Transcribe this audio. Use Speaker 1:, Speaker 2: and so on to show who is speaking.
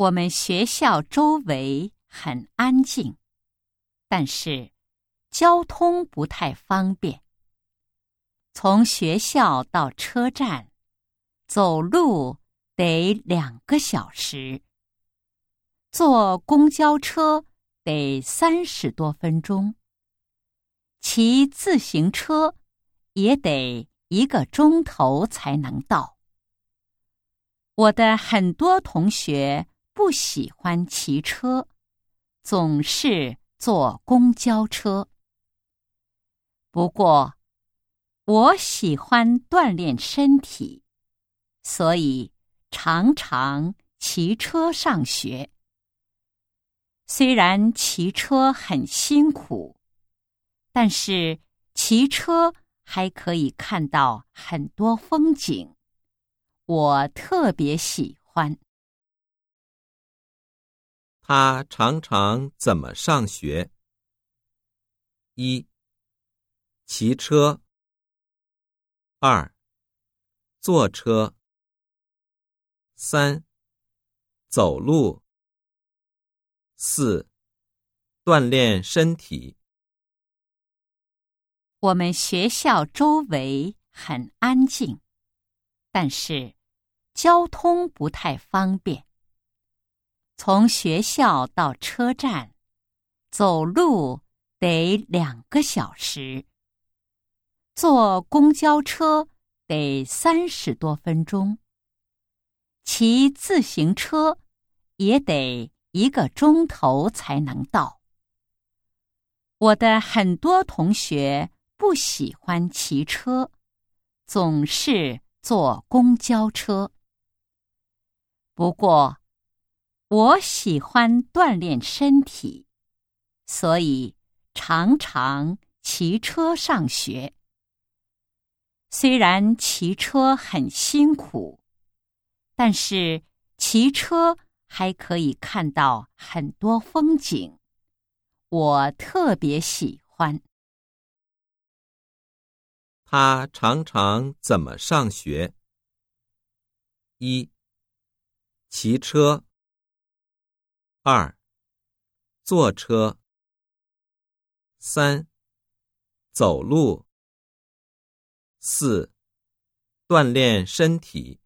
Speaker 1: 我们学校周围很安静，但是交通不太方便。从学校到车站，走路得两个小时，坐公交车得三十多分钟，骑自行车也得一个钟头才能到。我的很多同学。不喜欢骑车，总是坐公交车。不过，我喜欢锻炼身体，所以常常骑车上学。虽然骑车很辛苦，但是骑车还可以看到很多风景，我特别喜欢。
Speaker 2: 他常常怎么上学？一、骑车；二、坐车；三、走路；四、锻炼身体。
Speaker 1: 我们学校周围很安静，但是交通不太方便。从学校到车站，走路得两个小时，坐公交车得三十多分钟，骑自行车也得一个钟头才能到。我的很多同学不喜欢骑车，总是坐公交车。不过，我喜欢锻炼身体，所以常常骑车上学。虽然骑车很辛苦，但是骑车还可以看到很多风景，我特别喜欢。
Speaker 2: 他常常怎么上学？一，骑车。二，坐车。三，走路。四，锻炼身体。